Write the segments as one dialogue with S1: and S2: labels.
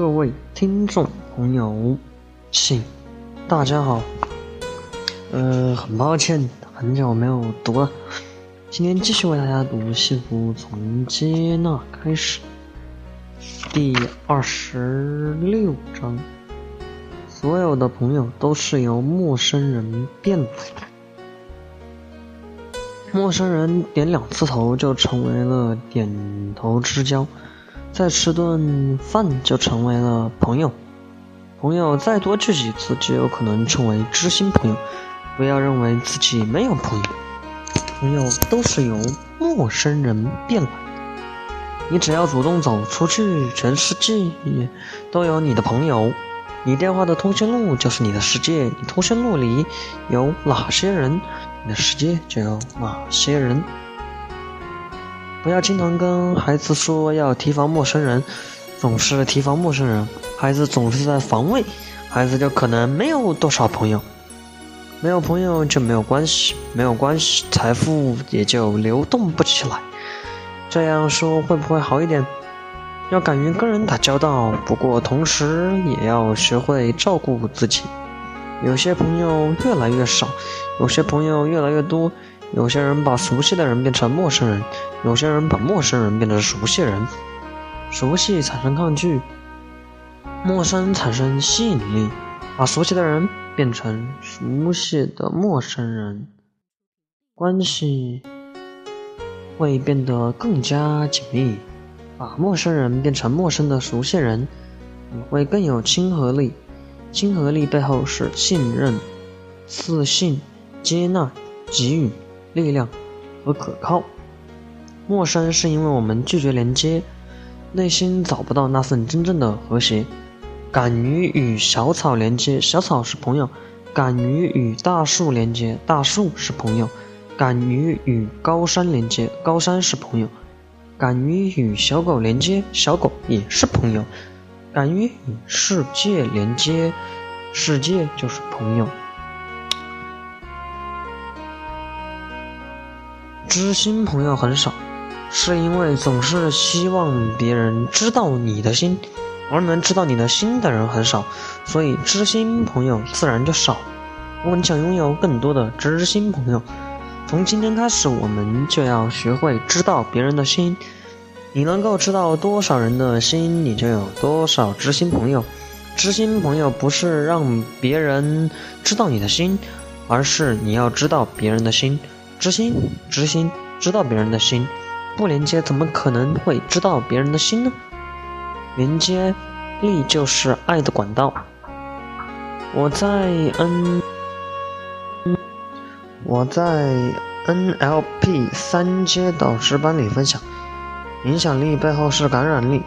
S1: 各位听众朋友，请大家好。呃，很抱歉，很久没有读了。今天继续为大家读《幸福从接纳开始》第二十六章。所有的朋友都是由陌生人变来的。陌生人点两次头就成为了点头之交。再吃顿饭就成为了朋友，朋友再多聚几次就有可能成为知心朋友。不要认为自己没有朋友，朋友都是由陌生人变来的。你只要主动走出去，全世界都有你的朋友。你电话的通讯录就是你的世界，你通讯录里有哪些人，你的世界就有哪些人。不要经常跟孩子说要提防陌生人，总是提防陌生人，孩子总是在防卫，孩子就可能没有多少朋友，没有朋友就没有关系，没有关系，财富也就流动不起来。这样说会不会好一点？要敢于跟人打交道，不过同时也要学会照顾自己。有些朋友越来越少，有些朋友越来越多。有些人把熟悉的人变成陌生人，有些人把陌生人变成熟悉人。熟悉产生抗拒，陌生产生吸引力。把熟悉的人变成熟悉的陌生人，关系会变得更加紧密。把陌生人变成陌生的熟悉人，你会更有亲和力。亲和力背后是信任、自信、接纳、给予。力量和可靠。陌生是因为我们拒绝连接，内心找不到那份真正的和谐。敢于与小草连接，小草是朋友；敢于与大树连接，大树是朋友；敢于与高山连接，高山是朋友；敢于与小狗连接，小狗也是朋友；敢于与世界连接，世界就是朋友。知心朋友很少，是因为总是希望别人知道你的心，而能知道你的心的人很少，所以知心朋友自然就少。如果你想拥有更多的知心朋友，从今天开始，我们就要学会知道别人的心。你能够知道多少人的心，你就有多少知心朋友。知心朋友不是让别人知道你的心，而是你要知道别人的心。知心，知心，知道别人的心，不连接怎么可能会知道别人的心呢？连接力就是爱的管道。我在 N，我在 NLP 三阶导师班里分享，影响力背后是感染力，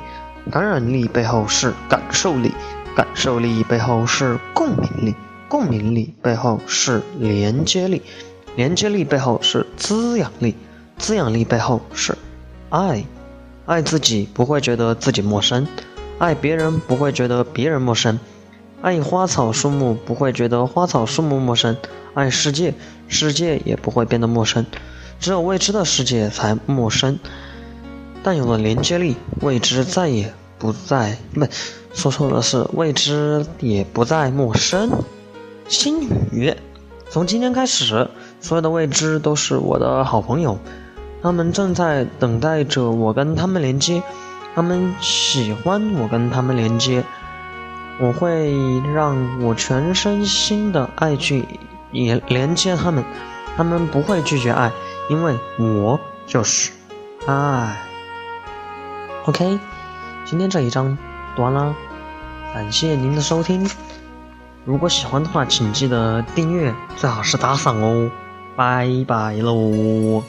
S1: 感染力背后是感受力，感受力背后是共鸣力，共鸣力背后是连接力。连接力背后是滋养力，滋养力背后是爱。爱自己不会觉得自己陌生，爱别人不会觉得别人陌生，爱花草树木不会觉得花草树木陌生，爱世界，世界也不会变得陌生。只有未知的世界才陌生，但有了连接力，未知再也不再不，说错了是未知也不再陌生。心语，从今天开始。所有的未知都是我的好朋友，他们正在等待着我跟他们连接，他们喜欢我跟他们连接，我会让我全身心的爱去也连接他们，他们不会拒绝爱，因为我就是爱。OK，今天这一章读完了，感谢您的收听，如果喜欢的话，请记得订阅，最好是打赏哦。拜拜喽。